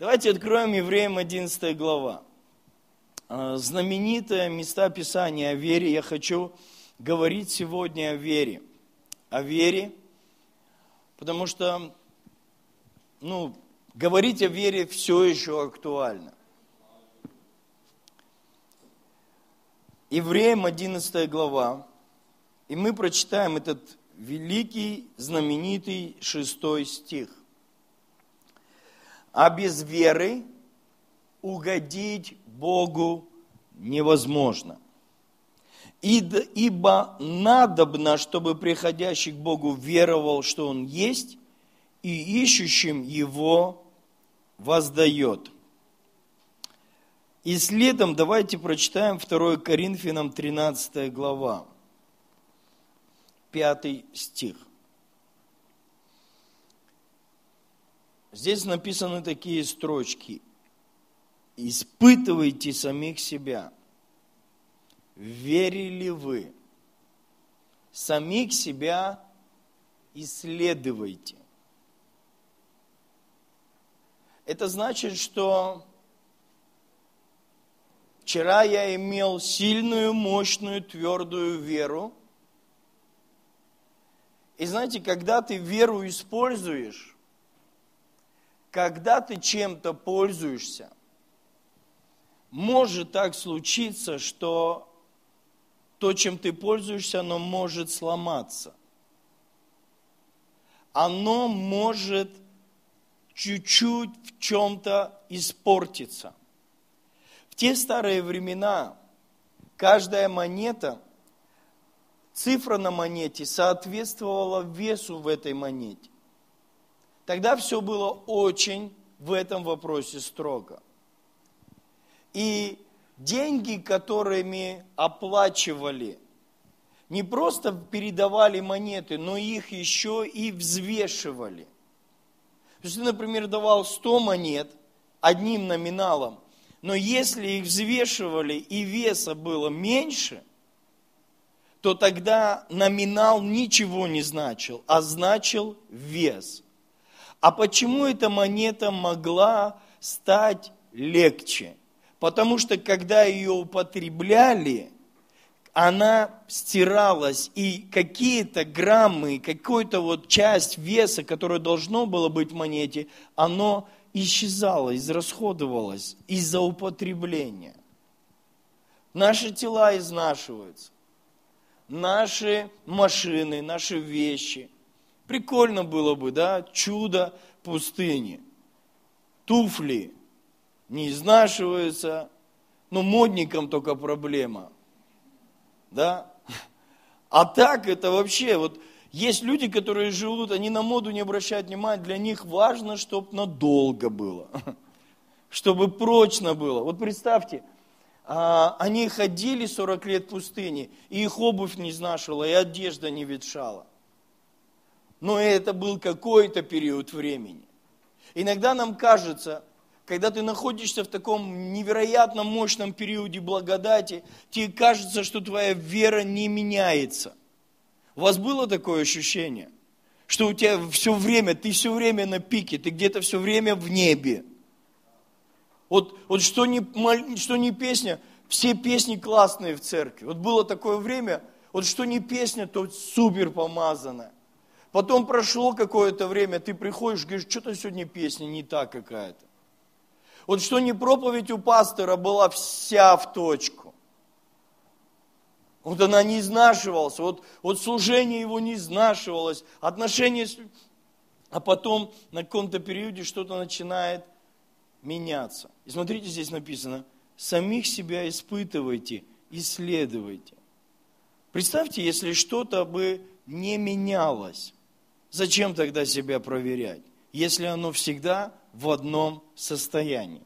Давайте откроем Евреям 11 глава. А, знаменитое места Писания о вере. Я хочу говорить сегодня о вере. О вере, потому что, ну, говорить о вере все еще актуально. Евреям 11 глава, и мы прочитаем этот великий, знаменитый шестой стих а без веры угодить Богу невозможно. Ибо надобно, чтобы приходящий к Богу веровал, что Он есть, и ищущим Его воздает. И следом давайте прочитаем 2 Коринфянам 13 глава, 5 стих. Здесь написаны такие строчки. Испытывайте самих себя. Верили вы? Самих себя исследуйте. Это значит, что вчера я имел сильную, мощную, твердую веру. И знаете, когда ты веру используешь, когда ты чем-то пользуешься, может так случиться, что то, чем ты пользуешься, оно может сломаться. Оно может чуть-чуть в чем-то испортиться. В те старые времена каждая монета, цифра на монете соответствовала весу в этой монете. Тогда все было очень в этом вопросе строго. И деньги, которыми оплачивали, не просто передавали монеты, но их еще и взвешивали. То есть например, давал 100 монет одним номиналом, но если их взвешивали и веса было меньше, то тогда номинал ничего не значил, а значил вес – а почему эта монета могла стать легче? Потому что когда ее употребляли, она стиралась, и какие-то граммы, какую-то вот часть веса, которая должно было быть в монете, оно исчезало, израсходовалось из-за употребления. Наши тела изнашиваются, наши машины, наши вещи – Прикольно было бы, да, чудо пустыни. Туфли не изнашиваются, но модникам только проблема. Да? А так это вообще, вот есть люди, которые живут, они на моду не обращают внимания, для них важно, чтобы надолго было, чтобы прочно было. Вот представьте, а, они ходили 40 лет в пустыне, и их обувь не изнашивала, и одежда не ветшала но это был какой-то период времени. Иногда нам кажется, когда ты находишься в таком невероятно мощном периоде благодати, тебе кажется, что твоя вера не меняется. У вас было такое ощущение, что у тебя все время, ты все время на пике, ты где-то все время в небе. Вот, вот что, не, что не песня, все песни классные в церкви. Вот было такое время, вот что не песня, то супер помазанная. Потом прошло какое-то время, ты приходишь, говоришь, что-то сегодня песня не так какая-то. Вот что не проповедь у пастора была вся в точку. Вот она не изнашивалась, вот, вот служение его не изнашивалось, отношения. А потом на каком-то периоде что-то начинает меняться. И смотрите, здесь написано, самих себя испытывайте, исследуйте. Представьте, если что-то бы не менялось. Зачем тогда себя проверять, если оно всегда в одном состоянии?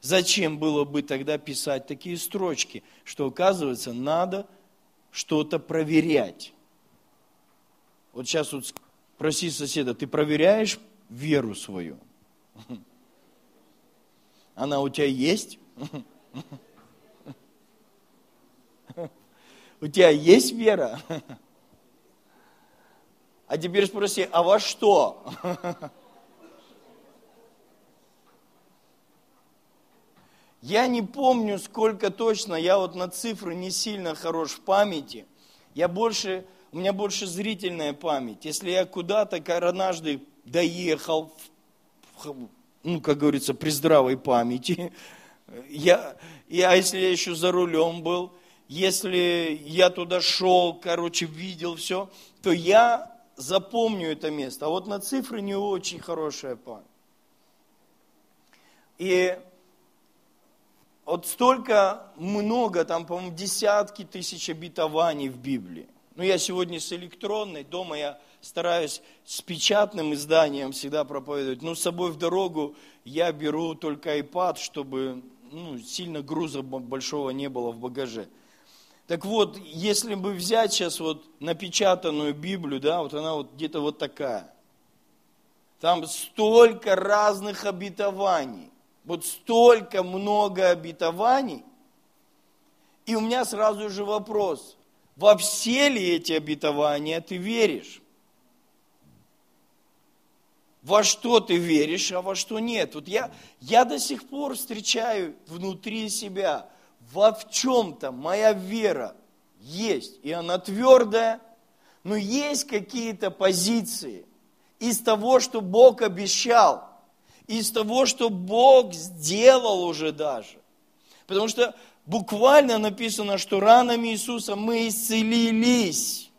Зачем было бы тогда писать такие строчки, что оказывается надо что-то проверять? Вот сейчас вот проси соседа, ты проверяешь веру свою? Она у тебя есть? У тебя есть вера? А теперь спроси, а во что? Я не помню, сколько точно, я вот на цифры не сильно хорош в памяти. Я больше, у меня больше зрительная память. Если я куда-то однажды доехал, ну, как говорится, при здравой памяти, я, я, если я еще за рулем был, если я туда шел, короче, видел все, то я запомню это место. А вот на цифры не очень хорошая память. И вот столько много, там, по-моему, десятки тысяч обетований в Библии. Ну, я сегодня с электронной, дома я стараюсь с печатным изданием всегда проповедовать. Но с собой в дорогу я беру только iPad, чтобы ну, сильно груза большого не было в багаже. Так вот, если бы взять сейчас вот напечатанную Библию, да, вот она вот где-то вот такая. Там столько разных обетований. Вот столько много обетований. И у меня сразу же вопрос. Во все ли эти обетования ты веришь? во что ты веришь, а во что нет. Вот я, я до сих пор встречаю внутри себя, во в чем-то моя вера есть, и она твердая, но есть какие-то позиции из того, что Бог обещал, из того, что Бог сделал уже даже. Потому что буквально написано, что ранами Иисуса мы исцелились.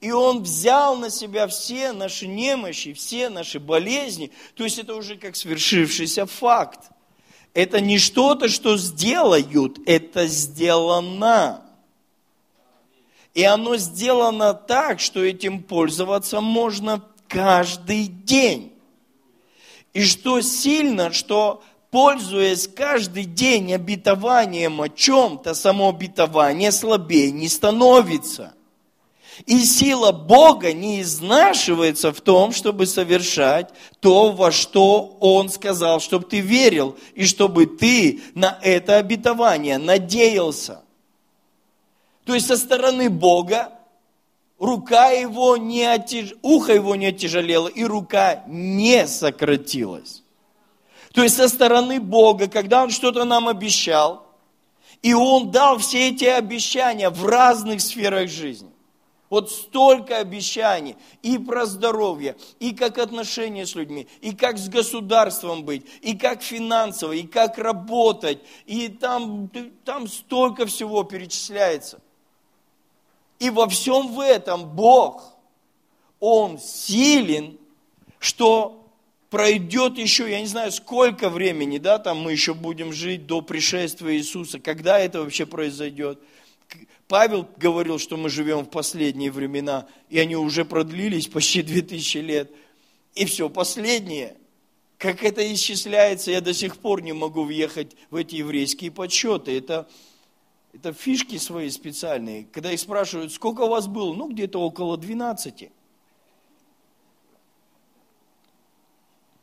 И Он взял на себя все наши немощи, все наши болезни. То есть это уже как свершившийся факт. Это не что-то, что сделают, это сделано. И оно сделано так, что этим пользоваться можно каждый день. И что сильно, что пользуясь каждый день обетованием о чем-то, само обетование слабее не становится. И сила Бога не изнашивается в том, чтобы совершать то, во что Он сказал, чтобы ты верил, и чтобы ты на это обетование надеялся. То есть со стороны Бога рука его не отяж... ухо его не оттяжелело, и рука не сократилась. То есть со стороны Бога, когда Он что-то нам обещал, и Он дал все эти обещания в разных сферах жизни. Вот столько обещаний и про здоровье, и как отношения с людьми, и как с государством быть, и как финансово, и как работать, и там, там столько всего перечисляется. И во всем в этом Бог, Он силен, что пройдет еще, я не знаю, сколько времени, да, там мы еще будем жить до пришествия Иисуса, когда это вообще произойдет – Павел говорил, что мы живем в последние времена, и они уже продлились почти 2000 лет. И все, последнее. Как это исчисляется, я до сих пор не могу въехать в эти еврейские подсчеты. Это, это фишки свои специальные. Когда их спрашивают, сколько у вас было? Ну, где-то около 12.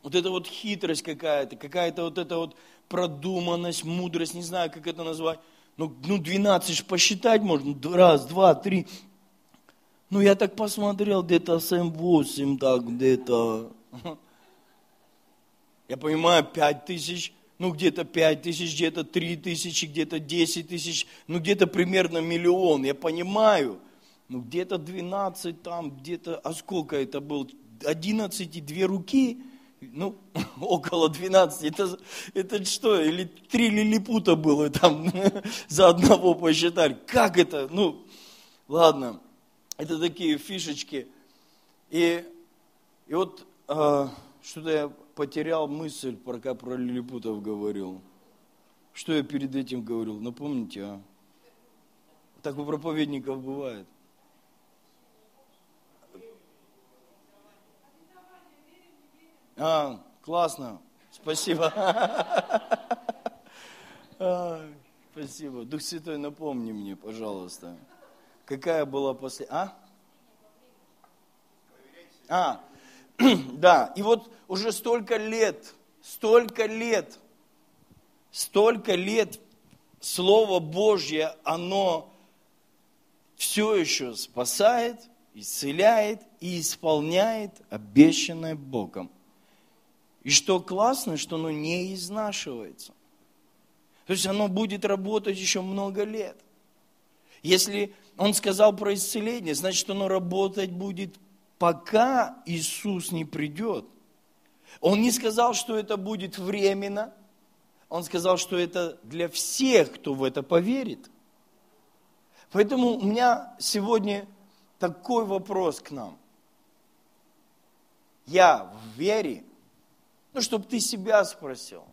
Вот это вот хитрость какая-то, какая-то вот эта вот продуманность, мудрость, не знаю, как это назвать. Ну, ну 12 же посчитать можно. Раз, два, три. Ну, я так посмотрел, где-то 7-8, так, где-то. Я понимаю, 5 тысяч, ну, где-то 5 тысяч, где-то 3 тысячи, где-то 10 тысяч, ну, где-то примерно миллион, я понимаю. Ну, где-то 12 там, где-то, а сколько это было? 11 и 2 руки – ну, около 12, это, это что, или три лилипута было там за одного посчитали. Как это? Ну, ладно, это такие фишечки. И, и вот э, что-то я потерял мысль, пока про лилипутов говорил. Что я перед этим говорил, напомните, а? Так у проповедников бывает. А, классно. Спасибо. А, спасибо. Дух Святой, напомни мне, пожалуйста. Какая была после... А? А, да. И вот уже столько лет, столько лет, столько лет Слово Божье, оно все еще спасает, исцеляет и исполняет обещанное Богом. И что классно, что оно не изнашивается. То есть оно будет работать еще много лет. Если он сказал про исцеление, значит оно работать будет, пока Иисус не придет. Он не сказал, что это будет временно. Он сказал, что это для всех, кто в это поверит. Поэтому у меня сегодня такой вопрос к нам. Я в вере, ну, чтобы ты себя спросил.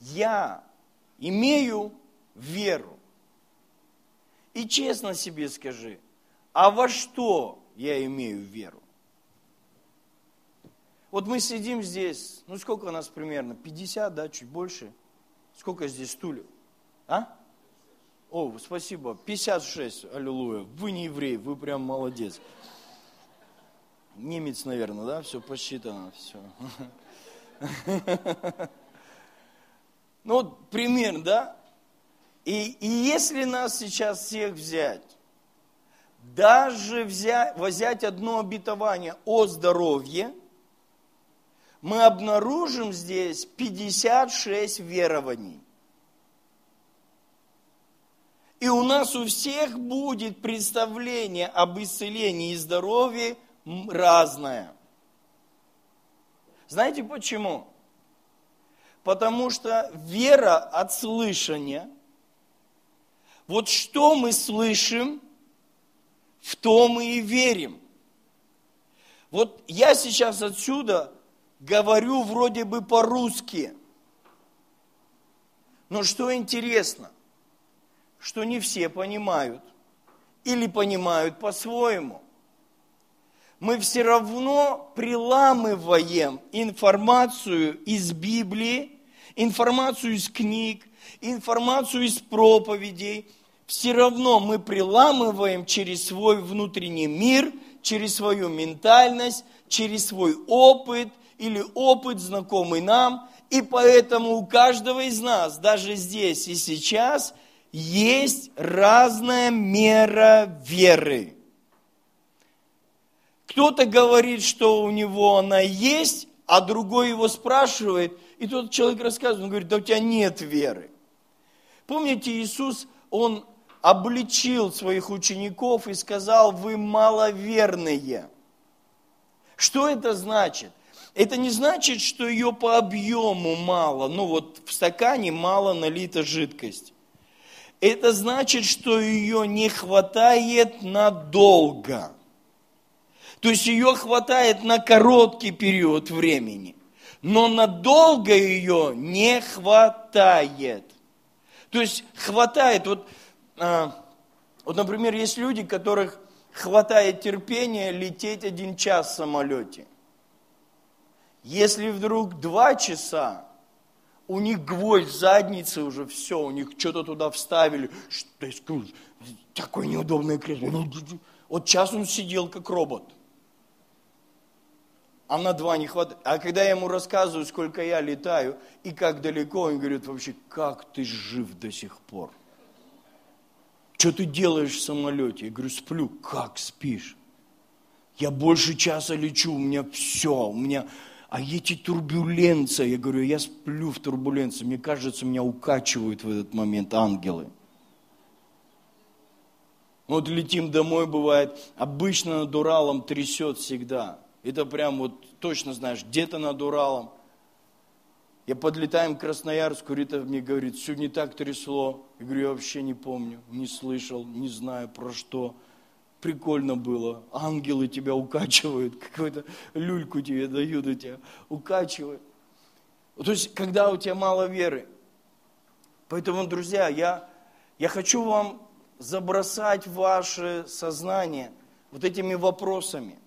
Я имею веру. И честно себе скажи, а во что я имею веру? Вот мы сидим здесь, ну сколько у нас примерно? 50, да, чуть больше? Сколько здесь стульев? А? О, спасибо, 56, аллилуйя. Вы не еврей, вы прям молодец. Немец, наверное, да, все посчитано, все. Ну вот пример, да? И, и если нас сейчас всех взять, даже взять, взять одно обетование о здоровье, мы обнаружим здесь 56 верований. И у нас у всех будет представление об исцелении и здоровье разное. Знаете почему? Потому что вера от слышания, вот что мы слышим, в то мы и верим. Вот я сейчас отсюда говорю вроде бы по-русски. Но что интересно, что не все понимают или понимают по-своему. Мы все равно приламываем информацию из Библии, информацию из книг, информацию из проповедей. Все равно мы приламываем через свой внутренний мир, через свою ментальность, через свой опыт, или опыт, знакомый нам, и поэтому у каждого из нас, даже здесь и сейчас, есть разная мера веры. Кто-то говорит, что у него она есть, а другой его спрашивает, и тот человек рассказывает, он говорит, да у тебя нет веры. Помните, Иисус, он обличил своих учеников и сказал, вы маловерные. Что это значит? это не значит, что ее по объему мало, ну вот в стакане мало налита жидкость. Это значит, что ее не хватает надолго. То есть ее хватает на короткий период времени, но надолго ее не хватает. То есть хватает, вот, а, вот, например, есть люди, которых хватает терпения лететь один час в самолете. Если вдруг два часа, у них гвоздь в заднице уже все, у них что-то туда вставили, что такое неудобное кресло. Ну, вот час он сидел как робот. А на два не хватает. А когда я ему рассказываю, сколько я летаю и как далеко, он говорит, вообще, как ты жив до сих пор? Что ты делаешь в самолете? Я говорю, сплю. Как спишь? Я больше часа лечу, у меня все, у меня а эти турбуленции, я говорю, я сплю в турбуленции, мне кажется, меня укачивают в этот момент ангелы. Вот летим домой, бывает, обычно над Уралом трясет всегда. Это прям вот точно знаешь, где-то над Уралом. Я подлетаем к Красноярску, Рита мне говорит, не так трясло. Я говорю, я вообще не помню, не слышал, не знаю про что прикольно было. Ангелы тебя укачивают, какую-то люльку тебе дают, и тебя укачивают. То есть, когда у тебя мало веры. Поэтому, друзья, я, я хочу вам забросать ваше сознание вот этими вопросами.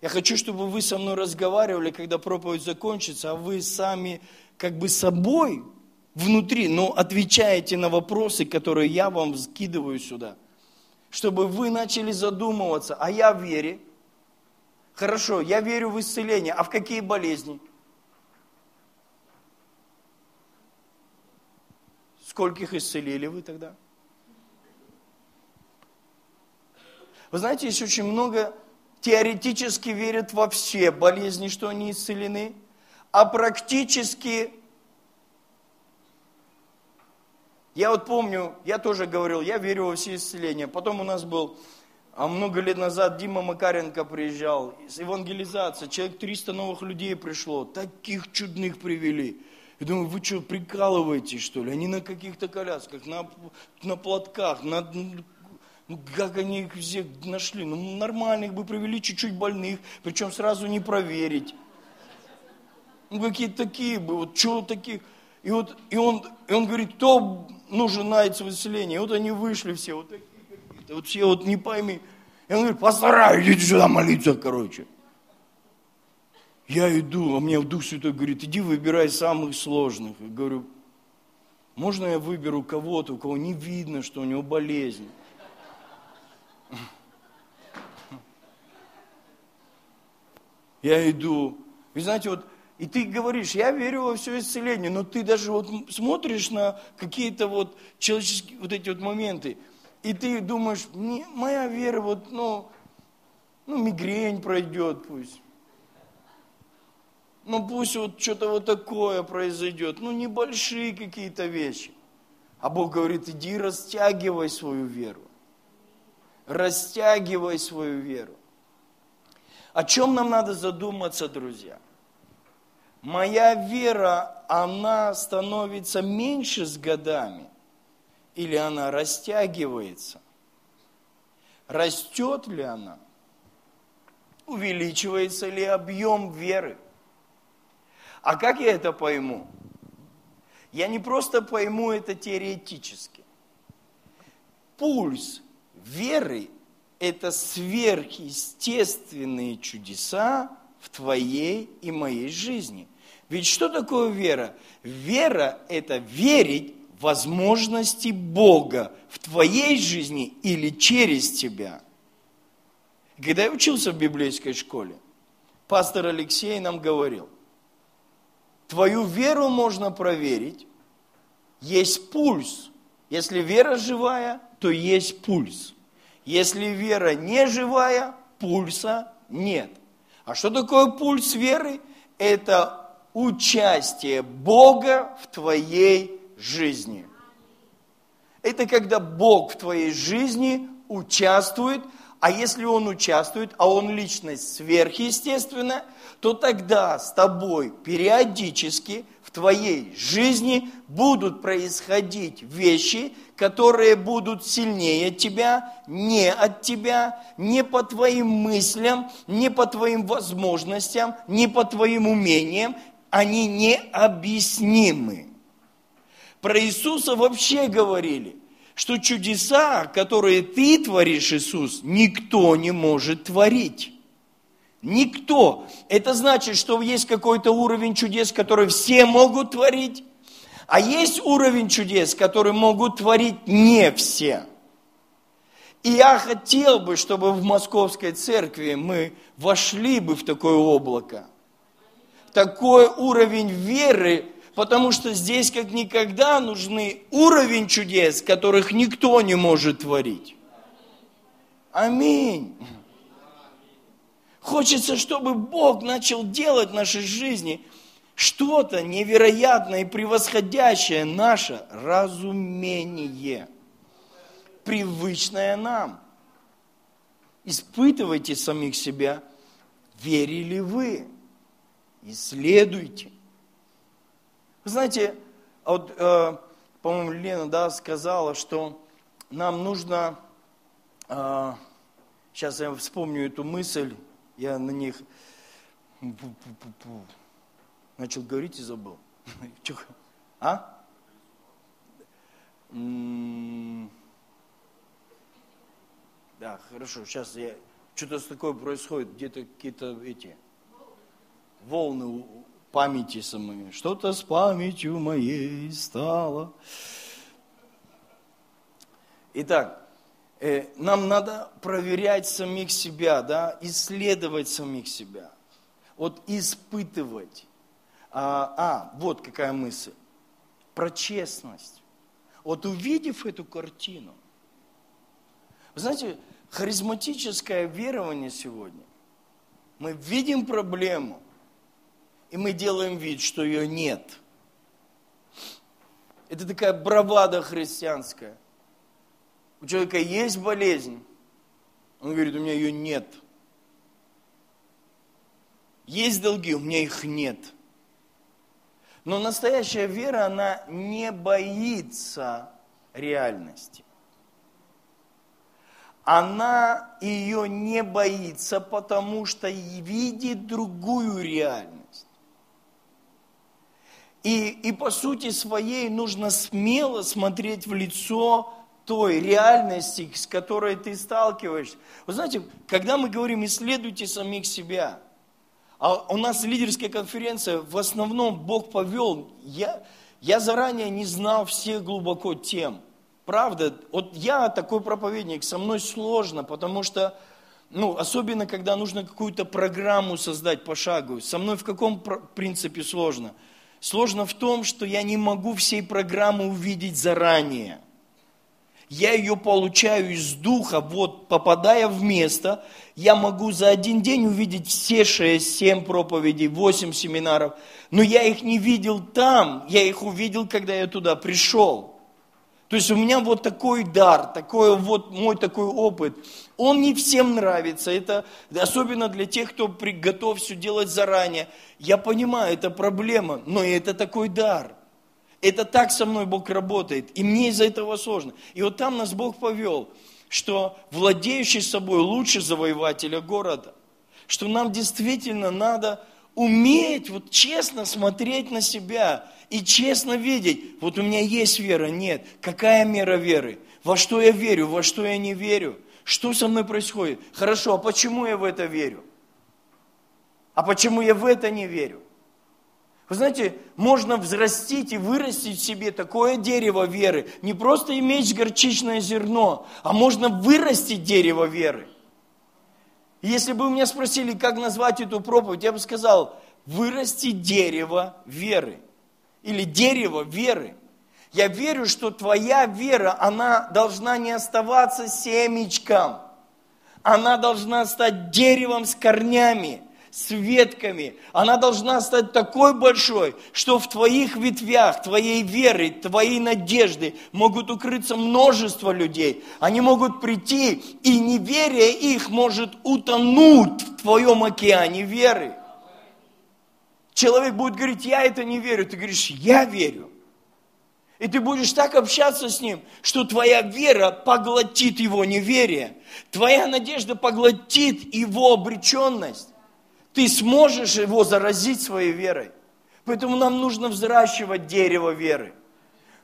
Я хочу, чтобы вы со мной разговаривали, когда проповедь закончится, а вы сами как бы собой внутри, но отвечаете на вопросы, которые я вам скидываю сюда – чтобы вы начали задумываться, а я в вере. Хорошо, я верю в исцеление, а в какие болезни? Скольких исцелили вы тогда? Вы знаете, есть очень много теоретически верят во все болезни, что они исцелены, а практически Я вот помню, я тоже говорил, я верю во все исцеления. Потом у нас был, а много лет назад Дима Макаренко приезжал, с евангелизацией, человек 300 новых людей пришло, таких чудных привели. Я думаю, вы что, прикалываетесь, что ли? Они на каких-то колясках, на, на платках, на, ну, как они их всех нашли? Ну, нормальных бы привели, чуть-чуть больных, причем сразу не проверить. Ну, какие-то такие бы, вот что такие. И, вот, и, он, и он говорит, кто нужен на это выселение? И вот они вышли все, вот такие какие-то, вот все вот не пойми. И он говорит, постараюсь, идите сюда молиться, короче. Я иду, а мне Дух Святой говорит, иди выбирай самых сложных. Я говорю, можно я выберу кого-то, у кого не видно, что у него болезнь? Я иду. Вы знаете, вот, и ты говоришь, я верю во все исцеление, но ты даже вот смотришь на какие-то вот человеческие вот эти вот моменты, и ты думаешь, моя вера вот, ну, ну, мигрень пройдет пусть ну пусть вот что-то вот такое произойдет, ну небольшие какие-то вещи. А Бог говорит, иди растягивай свою веру. Растягивай свою веру. О чем нам надо задуматься, друзья? Моя вера, она становится меньше с годами или она растягивается? Растет ли она? Увеличивается ли объем веры? А как я это пойму? Я не просто пойму это теоретически. Пульс веры – это сверхъестественные чудеса в твоей и моей жизни. Ведь что такое вера? Вера – это верить в возможности Бога в твоей жизни или через тебя. Когда я учился в библейской школе, пастор Алексей нам говорил – Твою веру можно проверить. Есть пульс. Если вера живая, то есть пульс. Если вера не живая, пульса нет. А что такое пульс веры? Это участие Бога в твоей жизни. Это когда Бог в твоей жизни участвует, а если Он участвует, а Он личность сверхъестественная – то тогда с тобой периодически в твоей жизни будут происходить вещи, которые будут сильнее тебя, не от тебя, не по твоим мыслям, не по твоим возможностям, не по твоим умениям, они необъяснимы. Про Иисуса вообще говорили, что чудеса, которые ты творишь, Иисус, никто не может творить. Никто. Это значит, что есть какой-то уровень чудес, который все могут творить, а есть уровень чудес, который могут творить не все. И я хотел бы, чтобы в московской церкви мы вошли бы в такое облако, такой уровень веры, потому что здесь как никогда нужны уровень чудес, которых никто не может творить. Аминь. Хочется, чтобы Бог начал делать в нашей жизни что-то невероятное и превосходящее наше разумение, привычное нам. Испытывайте самих себя, верили вы, исследуйте. Вы знаете, вот, э, по-моему, Лена да, сказала, что нам нужно, э, сейчас я вспомню эту мысль, я на них начал говорить и забыл. А? Да, хорошо, сейчас я... Что-то такое происходит, где-то какие-то эти волны памяти самой. Что-то с памятью моей стало. Итак, нам надо проверять самих себя, да, исследовать самих себя. Вот испытывать. А, а, вот какая мысль. Про честность. Вот увидев эту картину, вы знаете, харизматическое верование сегодня, мы видим проблему, и мы делаем вид, что ее нет. Это такая бравада христианская. У человека есть болезнь, он говорит, у меня ее нет. Есть долги, у меня их нет. Но настоящая вера, она не боится реальности. Она ее не боится, потому что видит другую реальность. И, и по сути своей нужно смело смотреть в лицо той реальности, с которой ты сталкиваешься. Вы знаете, когда мы говорим «исследуйте самих себя», а у нас лидерская конференция, в основном Бог повел, я, я заранее не знал всех глубоко тем. Правда, вот я такой проповедник, со мной сложно, потому что, ну, особенно когда нужно какую-то программу создать по шагу, со мной в каком принципе сложно? Сложно в том, что я не могу всей программы увидеть заранее – я ее получаю из духа, вот попадая в место, я могу за один день увидеть все шесть, семь проповедей, восемь семинаров, но я их не видел там, я их увидел, когда я туда пришел. То есть у меня вот такой дар, такой вот мой такой опыт. Он не всем нравится, это особенно для тех, кто готов все делать заранее. Я понимаю, это проблема, но это такой дар. Это так со мной Бог работает, и мне из-за этого сложно. И вот там нас Бог повел, что владеющий собой лучше завоевателя города, что нам действительно надо уметь вот честно смотреть на себя и честно видеть, вот у меня есть вера, нет, какая мера веры, во что я верю, во что я не верю, что со мной происходит, хорошо, а почему я в это верю, а почему я в это не верю, вы знаете, можно взрастить и вырастить в себе такое дерево веры. Не просто иметь горчичное зерно, а можно вырастить дерево веры. если бы вы меня спросили, как назвать эту проповедь, я бы сказал, вырасти дерево веры. Или дерево веры. Я верю, что твоя вера, она должна не оставаться семечком. Она должна стать деревом с корнями с ветками. Она должна стать такой большой, что в твоих ветвях, твоей веры, твоей надежды могут укрыться множество людей. Они могут прийти, и неверие их может утонуть в твоем океане веры. Человек будет говорить, я это не верю. Ты говоришь, я верю. И ты будешь так общаться с ним, что твоя вера поглотит его неверие. Твоя надежда поглотит его обреченность ты сможешь его заразить своей верой. Поэтому нам нужно взращивать дерево веры.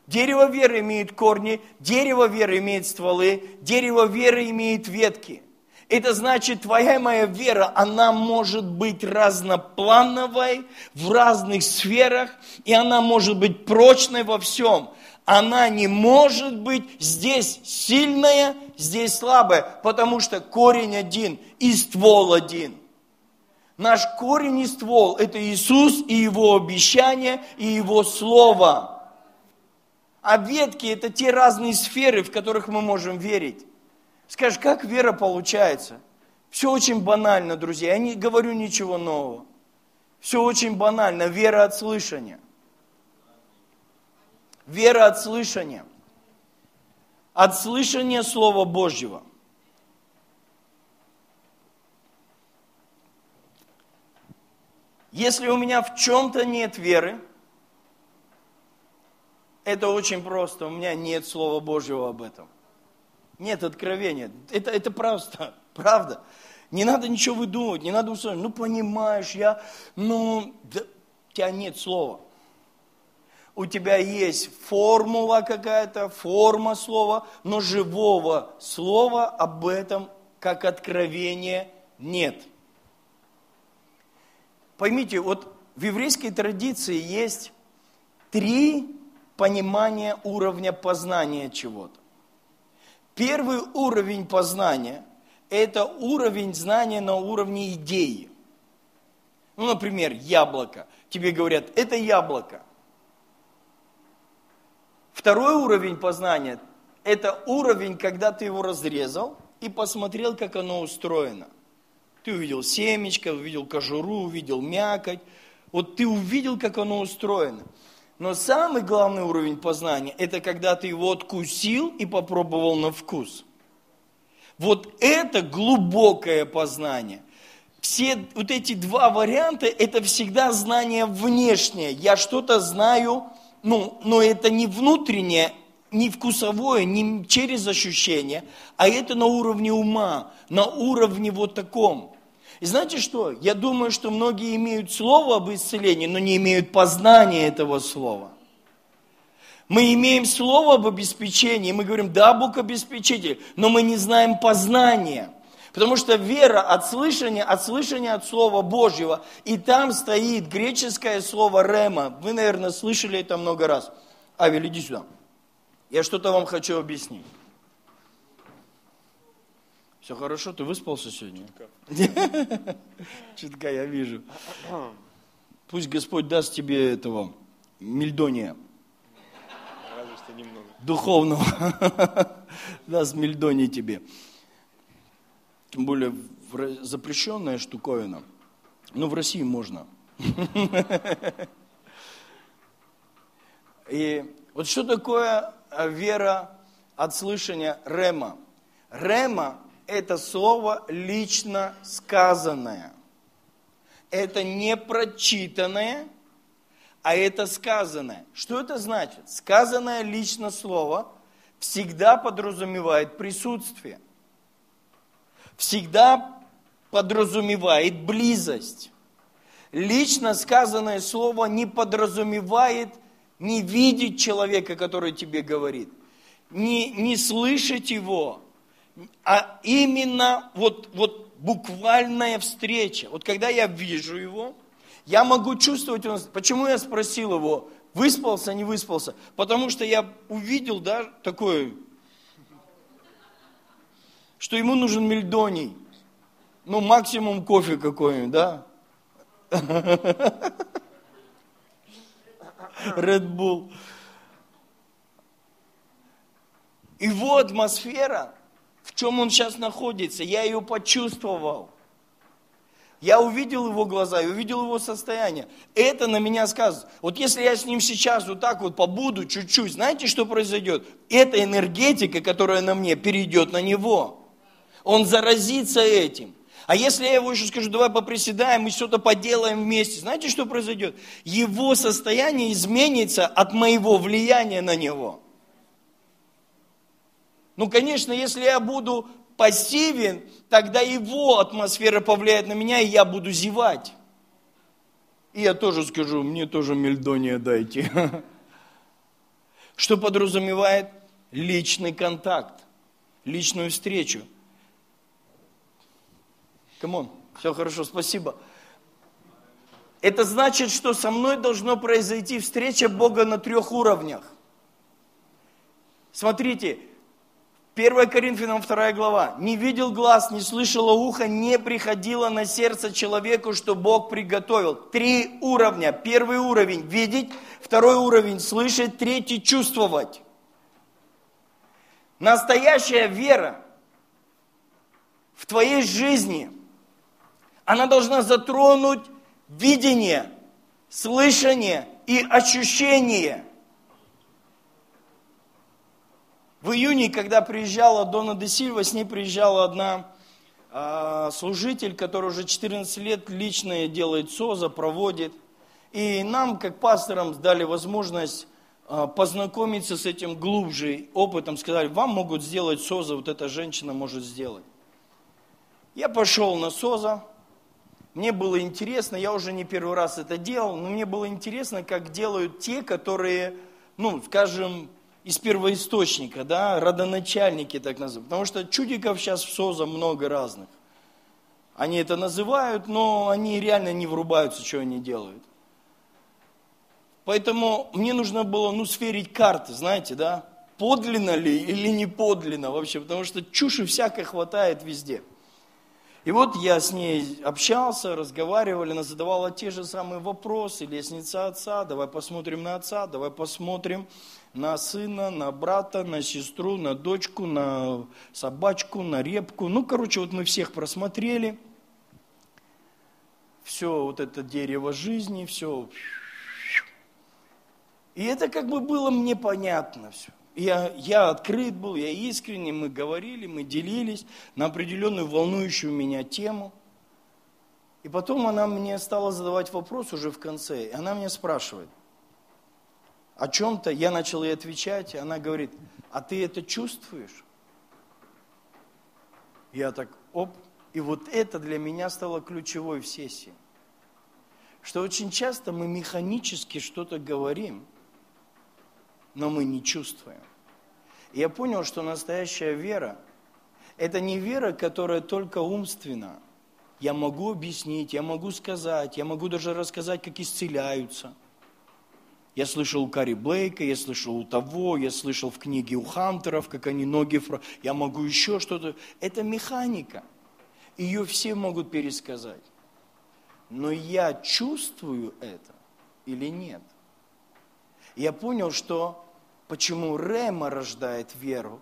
Дерево веры имеет корни, дерево веры имеет стволы, дерево веры имеет ветки. Это значит, твоя моя вера, она может быть разноплановой в разных сферах, и она может быть прочной во всем. Она не может быть здесь сильная, здесь слабая, потому что корень один и ствол один – Наш корень и ствол – это Иисус и Его обещания, и Его Слово. А ветки – это те разные сферы, в которых мы можем верить. Скажешь, как вера получается? Все очень банально, друзья. Я не говорю ничего нового. Все очень банально. Вера от слышания. Вера от слышания. От слышания Слова Божьего – Если у меня в чем-то нет веры, это очень просто, у меня нет Слова Божьего об этом. Нет откровения. Это, это просто, правда. Не надо ничего выдумывать, не надо услышать. Ну, понимаешь, я, ну, да, у тебя нет слова. У тебя есть формула какая-то, форма слова, но живого слова об этом, как откровение, нет. Поймите, вот в еврейской традиции есть три понимания уровня познания чего-то. Первый уровень познания – это уровень знания на уровне идеи. Ну, например, яблоко. Тебе говорят, это яблоко. Второй уровень познания – это уровень, когда ты его разрезал и посмотрел, как оно устроено. Ты увидел семечко, увидел кожуру, увидел мякоть. Вот ты увидел, как оно устроено. Но самый главный уровень познания – это когда ты его откусил и попробовал на вкус. Вот это глубокое познание. Все вот эти два варианта – это всегда знание внешнее. Я что-то знаю, ну, но это не внутреннее, не вкусовое, не через ощущение, а это на уровне ума, на уровне вот таком. И знаете что? Я думаю, что многие имеют слово об исцелении, но не имеют познания этого слова. Мы имеем слово об обеспечении, мы говорим, да, Бог обеспечитель, но мы не знаем познания. Потому что вера от слышания, от слышания от Слова Божьего, и там стоит греческое слово рема. Вы, наверное, слышали это много раз. Авель, иди сюда. Я что-то вам хочу объяснить. Все хорошо, ты выспался сегодня? Чутка, я вижу. Пусть Господь даст тебе этого мельдония. Разве что немного. Духовного. даст мельдоний тебе. Тем более запрещенная штуковина. Но в России можно. И вот что такое вера от слышания рема? Рема это слово лично сказанное. Это не прочитанное, а это сказанное. Что это значит? Сказанное лично слово всегда подразумевает присутствие. Всегда подразумевает близость. Лично сказанное слово не подразумевает не видеть человека, который тебе говорит, не, не слышать его, а именно вот, вот буквальная встреча. Вот когда я вижу его, я могу чувствовать, почему я спросил его, выспался, не выспался? Потому что я увидел, да, такое, что ему нужен мельдоний. Ну, максимум кофе какой-нибудь, да? Red Bull. Его атмосфера в чем он сейчас находится. Я ее почувствовал. Я увидел его глаза, я увидел его состояние. Это на меня сказывает. Вот если я с ним сейчас вот так вот побуду чуть-чуть, знаете, что произойдет? Эта энергетика, которая на мне, перейдет на него. Он заразится этим. А если я его еще скажу, давай поприседаем и что-то поделаем вместе, знаете, что произойдет? Его состояние изменится от моего влияния на него. Ну, конечно, если я буду пассивен, тогда его атмосфера повлияет на меня, и я буду зевать. И я тоже скажу, мне тоже мельдония дайте. Что подразумевает личный контакт, личную встречу. Come on, все хорошо, спасибо. Это значит, что со мной должно произойти встреча Бога на трех уровнях. Смотрите, 1 Коринфянам 2 глава. «Не видел глаз, не слышало ухо, не приходило на сердце человеку, что Бог приготовил». Три уровня. Первый уровень – видеть, второй уровень – слышать, третий – чувствовать. Настоящая вера в твоей жизни, она должна затронуть видение, слышание и ощущение – В июне, когда приезжала Дона де Сильва, с ней приезжала одна э, служитель, который уже 14 лет лично делает СОЗа, проводит. И нам, как пасторам, дали возможность э, познакомиться с этим глубже опытом. Сказали, вам могут сделать СОЗа, вот эта женщина может сделать. Я пошел на СОЗа, мне было интересно, я уже не первый раз это делал, но мне было интересно, как делают те, которые, ну, скажем, из первоисточника, да, родоначальники так называют. Потому что чудиков сейчас в СОЗа много разных. Они это называют, но они реально не врубаются, что они делают. Поэтому мне нужно было, ну, сферить карты, знаете, да, подлинно ли или не подлинно вообще, потому что чуши всякой хватает везде. И вот я с ней общался, разговаривали, она задавала те же самые вопросы, лестница отца, давай посмотрим на отца, давай посмотрим на сына, на брата, на сестру, на дочку, на собачку, на репку. Ну, короче, вот мы всех просмотрели. Все вот это дерево жизни, все. И это как бы было мне понятно все. Я, я открыт был, я искренне, мы говорили, мы делились на определенную волнующую меня тему. И потом она мне стала задавать вопрос уже в конце, и она меня спрашивает о чем-то, я начал ей отвечать, и она говорит, а ты это чувствуешь? Я так, оп, и вот это для меня стало ключевой в сессии. Что очень часто мы механически что-то говорим, но мы не чувствуем. Я понял, что настоящая вера – это не вера, которая только умственна. Я могу объяснить, я могу сказать, я могу даже рассказать, как исцеляются. Я слышал у Кари Блейка, я слышал у того, я слышал в книге у Хантеров, как они ноги... Фра... Я могу еще что-то. Это механика. Ее все могут пересказать. Но я чувствую это или нет? Я понял, что Почему рема рождает веру,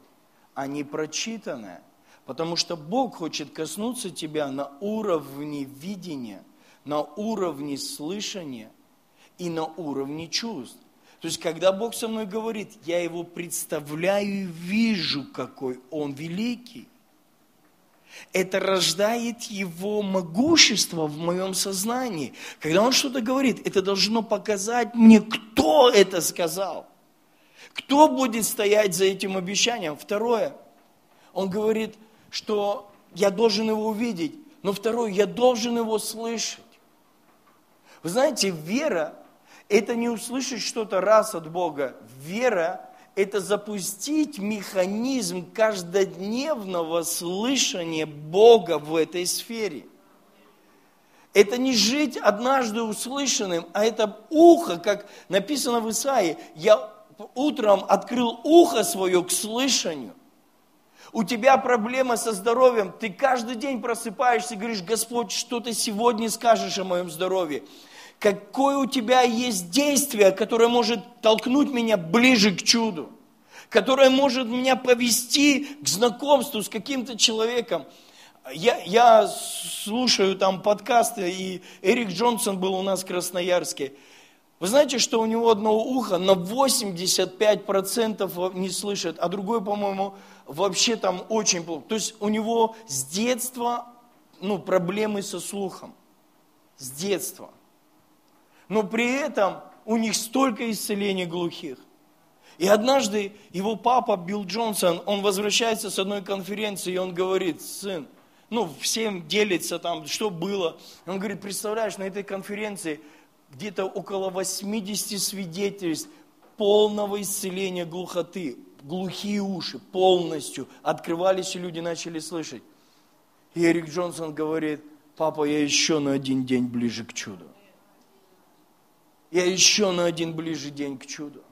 а не прочитанное? Потому что Бог хочет коснуться тебя на уровне видения, на уровне слышания и на уровне чувств. То есть, когда Бог со мной говорит, я его представляю и вижу, какой он великий. Это рождает его могущество в моем сознании. Когда он что-то говорит, это должно показать мне, кто это сказал. Кто будет стоять за этим обещанием? Второе, он говорит, что я должен его увидеть. Но второе, я должен его слышать. Вы знаете, вера – это не услышать что-то раз от Бога. Вера – это запустить механизм каждодневного слышания Бога в этой сфере. Это не жить однажды услышанным, а это ухо, как написано в Исаии. Я утром открыл ухо свое к слышанию. У тебя проблема со здоровьем, ты каждый день просыпаешься и говоришь, Господь, что ты сегодня скажешь о моем здоровье? Какое у тебя есть действие, которое может толкнуть меня ближе к чуду? Которое может меня повести к знакомству с каким-то человеком? Я, я слушаю там подкасты, и Эрик Джонсон был у нас в Красноярске. Вы знаете, что у него одно ухо на 85% не слышит, а другое, по-моему, вообще там очень плохо. То есть у него с детства ну, проблемы со слухом. С детства. Но при этом у них столько исцелений глухих. И однажды его папа Билл Джонсон, он возвращается с одной конференции, и он говорит, сын, ну, всем делится там, что было. Он говорит, представляешь, на этой конференции где-то около 80 свидетельств полного исцеления глухоты, глухие уши полностью открывались, и люди начали слышать. И Эрик Джонсон говорит, папа, я еще на один день ближе к чуду. Я еще на один ближе день к чуду.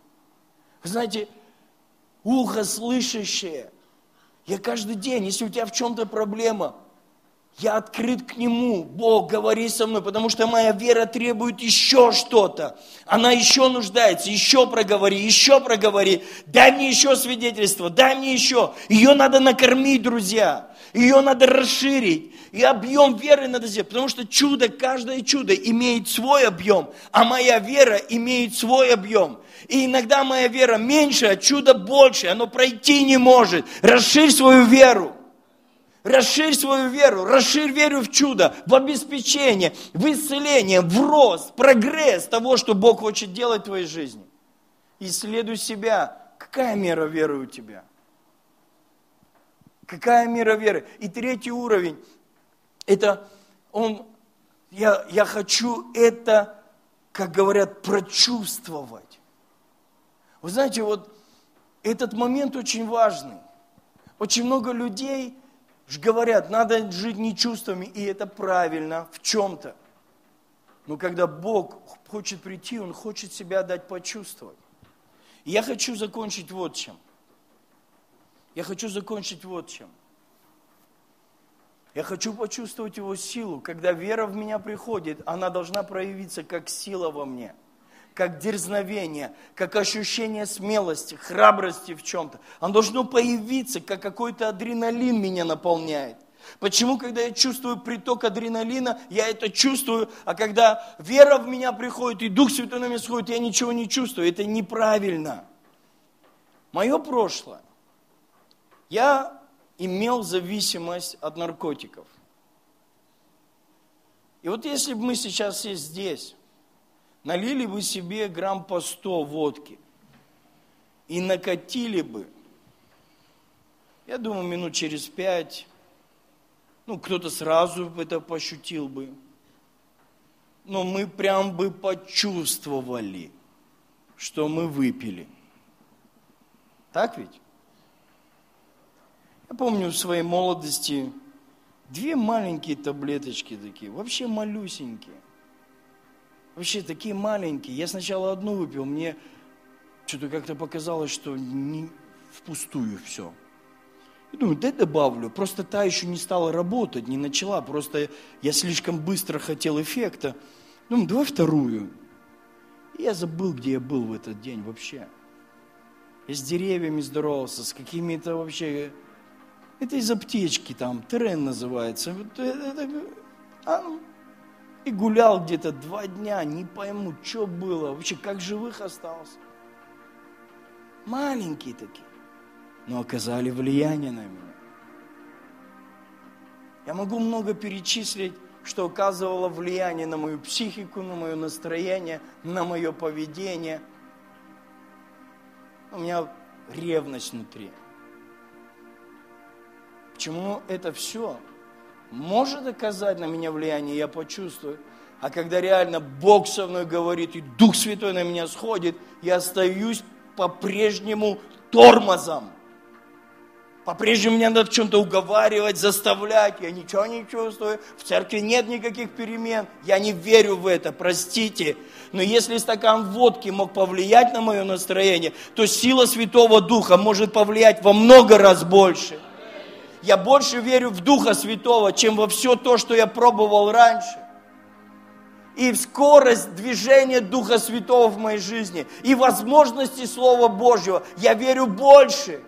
Вы знаете, ухо слышащее. Я каждый день, если у тебя в чем-то проблема, я открыт к Нему. Бог, говори со мной, потому что моя вера требует еще что-то. Она еще нуждается, еще проговори, еще проговори. Дай мне еще свидетельство, дай мне еще. Ее надо накормить, друзья. Ее надо расширить. И объем веры надо сделать, потому что чудо, каждое чудо имеет свой объем, а моя вера имеет свой объем. И иногда моя вера меньше, а чудо больше, оно пройти не может. Расширь свою веру. Расширь свою веру, расширь веру в чудо, в обеспечение, в исцеление, в рост, прогресс того, что Бог хочет делать в твоей жизни. Исследуй себя. Какая мера веры у тебя? Какая мера веры? И третий уровень, это он, я, я хочу это, как говорят, прочувствовать. Вы знаете, вот этот момент очень важный. Очень много людей – говорят, надо жить не чувствами, и это правильно в чем-то. Но когда Бог хочет прийти, Он хочет себя дать почувствовать. И я хочу закончить вот чем. Я хочу закончить вот чем. Я хочу почувствовать Его силу. Когда вера в меня приходит, она должна проявиться как сила во мне – как дерзновение, как ощущение смелости, храбрости в чем-то. Оно должно появиться, как какой-то адреналин меня наполняет. Почему, когда я чувствую приток адреналина, я это чувствую, а когда вера в меня приходит и Дух Святой на меня сходит, я ничего не чувствую. Это неправильно. Мое прошлое. Я имел зависимость от наркотиков. И вот если бы мы сейчас все здесь, налили бы себе грамм по 100 водки и накатили бы, я думаю, минут через пять, ну, кто-то сразу это пощутил бы, но мы прям бы почувствовали, что мы выпили. Так ведь? Я помню в своей молодости две маленькие таблеточки такие, вообще малюсенькие. Вообще такие маленькие. Я сначала одну выпил, мне что-то как-то показалось, что не впустую все. Я думаю, дай добавлю. Просто та еще не стала работать, не начала. Просто я слишком быстро хотел эффекта. Думаю, давай вторую. И я забыл, где я был в этот день вообще. Я с деревьями здоровался, с какими-то вообще это из аптечки там, терен называется. А, ну, и гулял где-то два дня, не пойму, что было, вообще как живых остался. Маленькие такие, но оказали влияние на меня. Я могу много перечислить, что оказывало влияние на мою психику, на мое настроение, на мое поведение. У меня ревность внутри. Почему это все может оказать на меня влияние, я почувствую. А когда реально Бог со мной говорит, и Дух Святой на меня сходит, я остаюсь по-прежнему тормозом. По-прежнему мне надо в чем-то уговаривать, заставлять. Я ничего не чувствую. В церкви нет никаких перемен. Я не верю в это, простите. Но если стакан водки мог повлиять на мое настроение, то сила Святого Духа может повлиять во много раз больше – я больше верю в Духа Святого, чем во все то, что я пробовал раньше. И в скорость движения Духа Святого в моей жизни, и возможности Слова Божьего я верю больше,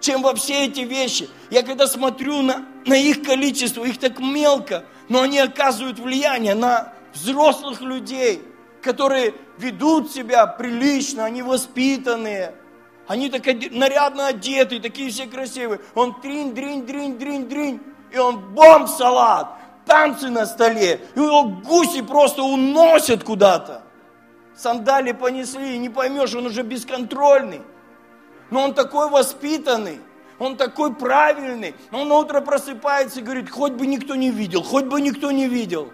чем во все эти вещи. Я когда смотрю на, на их количество, их так мелко, но они оказывают влияние на взрослых людей, которые ведут себя прилично, они воспитанные – они так нарядно одеты, такие все красивые. Он тринь, дринь, дринь, дринь, дринь. И он бомб-салат, танцы на столе. И его гуси просто уносят куда-то. Сандали понесли, не поймешь, он уже бесконтрольный. Но он такой воспитанный, он такой правильный. Он на утро просыпается и говорит, хоть бы никто не видел, хоть бы никто не видел.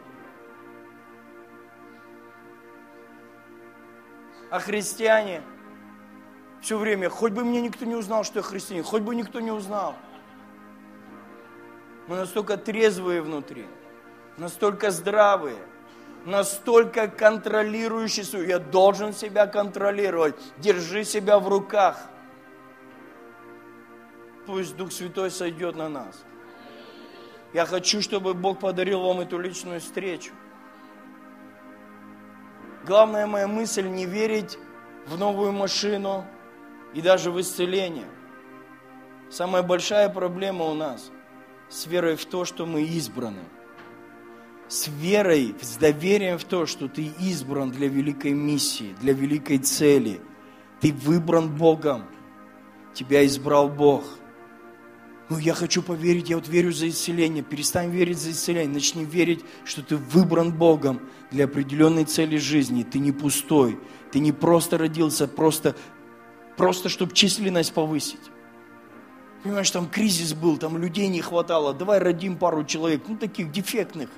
А христиане – все время, хоть бы мне никто не узнал, что я христианин, хоть бы никто не узнал. Мы настолько трезвые внутри, настолько здравые, настолько контролирующие свою. Я должен себя контролировать. Держи себя в руках. Пусть Дух Святой сойдет на нас. Я хочу, чтобы Бог подарил вам эту личную встречу. Главная моя мысль не верить в новую машину, и даже в исцеление. Самая большая проблема у нас с верой в то, что мы избраны. С верой, с доверием в то, что ты избран для великой миссии, для великой цели. Ты выбран Богом. Тебя избрал Бог – ну, я хочу поверить, я вот верю за исцеление. Перестань верить за исцеление. Начни верить, что ты выбран Богом для определенной цели жизни. Ты не пустой. Ты не просто родился, просто Просто, чтобы численность повысить. Понимаешь, там кризис был, там людей не хватало. Давай родим пару человек, ну таких дефектных.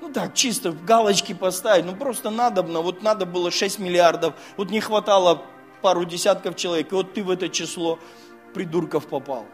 Ну так, чисто галочки поставить, ну просто надобно, вот надо было 6 миллиардов, вот не хватало пару десятков человек, и вот ты в это число придурков попал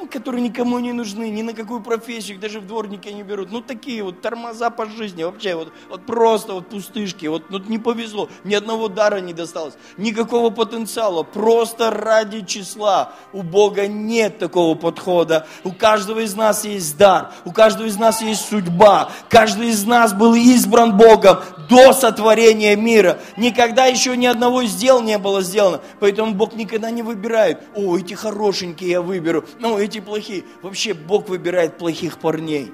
ну, которые никому не нужны, ни на какую профессию, их даже в дворники не берут. Ну, такие вот тормоза по жизни, вообще вот, вот просто вот пустышки, вот, вот не повезло, ни одного дара не досталось, никакого потенциала, просто ради числа. У Бога нет такого подхода. У каждого из нас есть дар, у каждого из нас есть судьба, каждый из нас был избран Богом до сотворения мира. Никогда еще ни одного из дел не было сделано. Поэтому Бог никогда не выбирает, о, эти хорошенькие я выберу, ну, эти плохие. Вообще Бог выбирает плохих парней.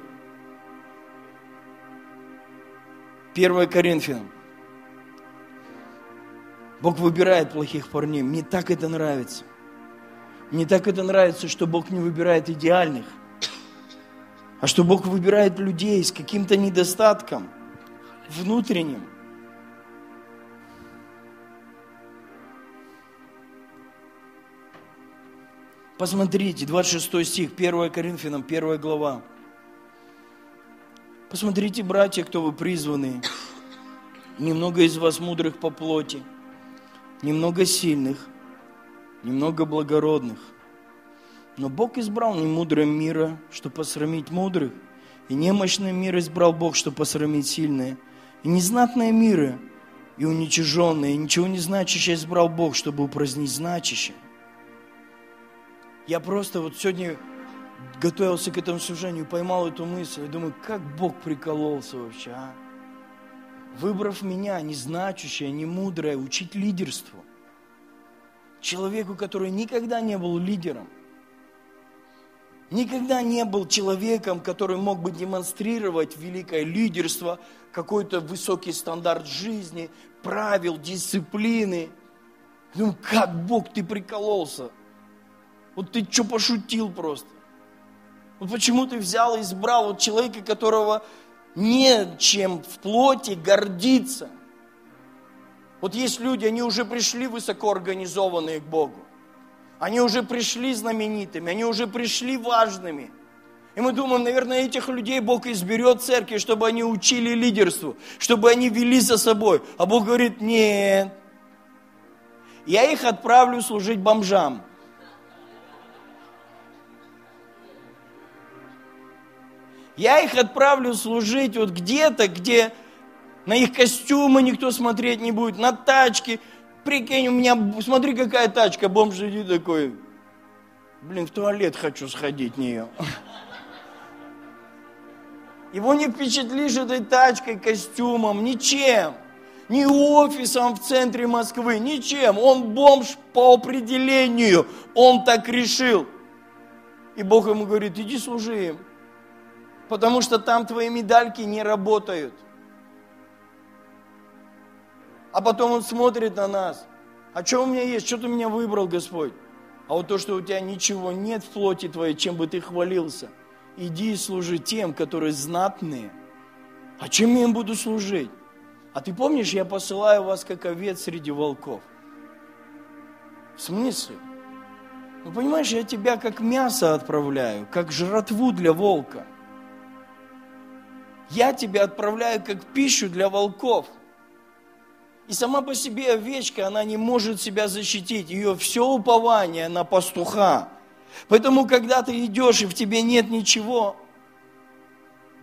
1 Коринфянам. Бог выбирает плохих парней. Мне так это нравится. Мне так это нравится, что Бог не выбирает идеальных, а что Бог выбирает людей с каким-то недостатком внутренним. Посмотрите, 26 стих, 1 Коринфянам, 1 глава. Посмотрите, братья, кто вы призваны. Немного из вас мудрых по плоти, немного сильных, немного благородных. Но Бог избрал немудрое мира, чтобы посрамить мудрых, и немощный мир избрал Бог, чтобы посрамить сильные. И незнатное мира, и уничиженное, и ничего не значащее избрал Бог, чтобы упразднить значащее. Я просто вот сегодня готовился к этому служению, поймал эту мысль, и думаю, как Бог прикололся вообще, а? Выбрав меня, не значащее, не мудрое, учить лидерству. Человеку, который никогда не был лидером, никогда не был человеком, который мог бы демонстрировать великое лидерство, какой-то высокий стандарт жизни, правил, дисциплины. Ну, как Бог, ты прикололся. Вот ты что пошутил просто. Вот почему ты взял и избрал вот человека, которого не чем в плоти гордиться. Вот есть люди, они уже пришли высокоорганизованные к Богу. Они уже пришли знаменитыми, они уже пришли важными. И мы думаем, наверное, этих людей Бог изберет церкви, чтобы они учили лидерству, чтобы они вели за собой. А Бог говорит, нет, я их отправлю служить бомжам. Я их отправлю служить вот где-то, где на их костюмы никто смотреть не будет, на тачки. Прикинь, у меня, смотри, какая тачка, бомж сидит такой. Блин, в туалет хочу сходить в нее. Его не впечатлишь этой тачкой, костюмом, ничем. Ни офисом в центре Москвы, ничем. Он бомж по определению. Он так решил. И Бог ему говорит, иди служи им потому что там твои медальки не работают. А потом он смотрит на нас. А что у меня есть? Что ты меня выбрал, Господь? А вот то, что у тебя ничего нет в плоти твоей, чем бы ты хвалился, иди и служи тем, которые знатные. А чем я им буду служить? А ты помнишь, я посылаю вас как овец среди волков. В смысле? Ну, понимаешь, я тебя как мясо отправляю, как жратву для волка – я тебя отправляю как пищу для волков. И сама по себе овечка, она не может себя защитить. Ее все упование на пастуха. Поэтому, когда ты идешь, и в тебе нет ничего,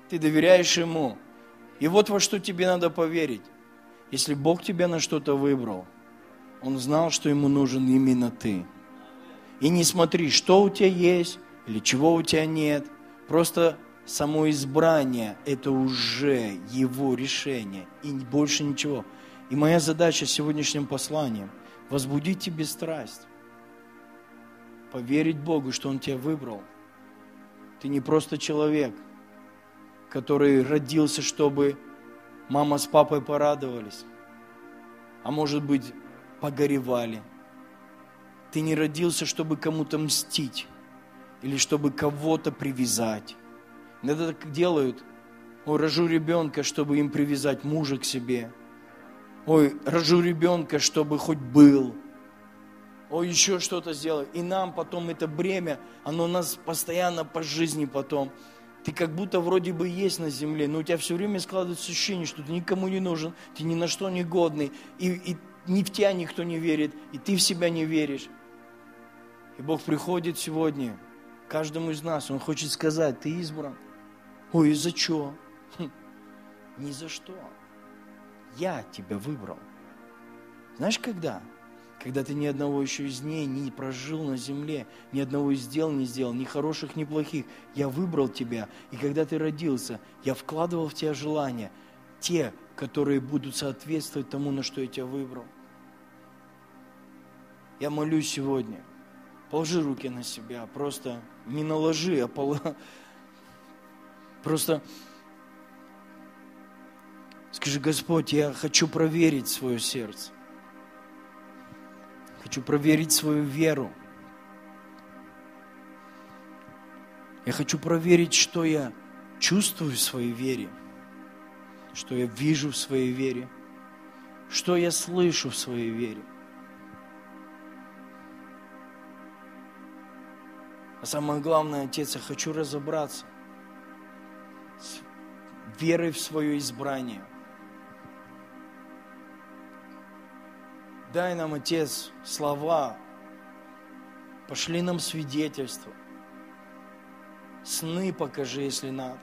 ты доверяешь Ему. И вот во что тебе надо поверить. Если Бог тебя на что-то выбрал, Он знал, что Ему нужен именно ты. И не смотри, что у тебя есть или чего у тебя нет. Просто само избрание – это уже его решение, и больше ничего. И моя задача сегодняшним посланием – возбудить тебе страсть, поверить Богу, что Он тебя выбрал. Ты не просто человек, который родился, чтобы мама с папой порадовались, а может быть, погоревали. Ты не родился, чтобы кому-то мстить или чтобы кого-то привязать Иногда так делают. Ой, рожу ребенка, чтобы им привязать мужа к себе. Ой, рожу ребенка, чтобы хоть был. Ой, еще что-то сделай. И нам потом это бремя, оно нас постоянно по жизни потом. Ты как будто вроде бы есть на земле, но у тебя все время складывается ощущение, что ты никому не нужен, ты ни на что не годный, и, и ни в тебя никто не верит, и ты в себя не веришь. И Бог приходит сегодня каждому из нас, Он хочет сказать, ты избран. Ой, из-за чего? Хм, ни за что. Я тебя выбрал. Знаешь, когда? Когда ты ни одного еще из дней не прожил на земле, ни одного из дел не сделал, ни хороших, ни плохих. Я выбрал тебя, и когда ты родился, я вкладывал в тебя желания, те, которые будут соответствовать тому, на что я тебя выбрал. Я молюсь сегодня. Положи руки на себя, просто не наложи, а пол... просто скажи, Господь, я хочу проверить свое сердце. Хочу проверить свою веру. Я хочу проверить, что я чувствую в своей вере, что я вижу в своей вере, что я слышу в своей вере. А самое главное, Отец, я хочу разобраться с верой в свое избрание. Дай нам, Отец, слова, пошли нам свидетельства, сны покажи, если надо.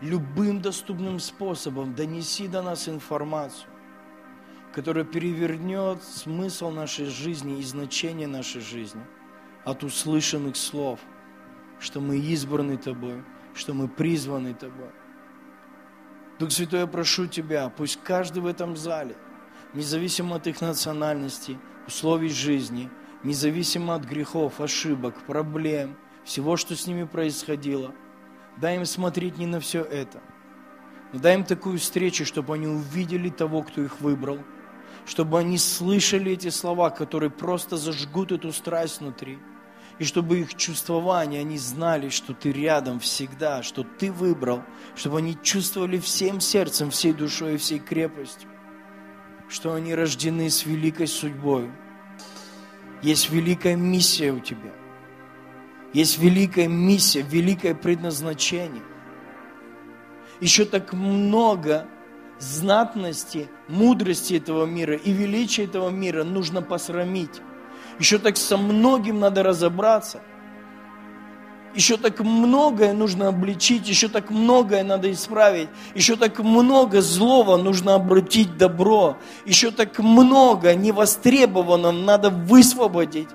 Любым доступным способом донеси до нас информацию, которая перевернет смысл нашей жизни и значение нашей жизни – от услышанных слов, что мы избраны Тобой, что мы призваны Тобой. Дух Святой, я прошу Тебя, пусть каждый в этом зале, независимо от их национальности, условий жизни, независимо от грехов, ошибок, проблем, всего, что с ними происходило, дай им смотреть не на все это, но дай им такую встречу, чтобы они увидели того, кто их выбрал, чтобы они слышали эти слова, которые просто зажгут эту страсть внутри – и чтобы их чувствование, они знали, что ты рядом всегда, что ты выбрал, чтобы они чувствовали всем сердцем, всей душой и всей крепостью, что они рождены с великой судьбой. Есть великая миссия у тебя. Есть великая миссия, великое предназначение. Еще так много знатности, мудрости этого мира и величия этого мира нужно посрамить. Еще так со многим надо разобраться. Еще так многое нужно обличить, еще так многое надо исправить, еще так много злого нужно обратить добро, еще так много невостребованного надо высвободить,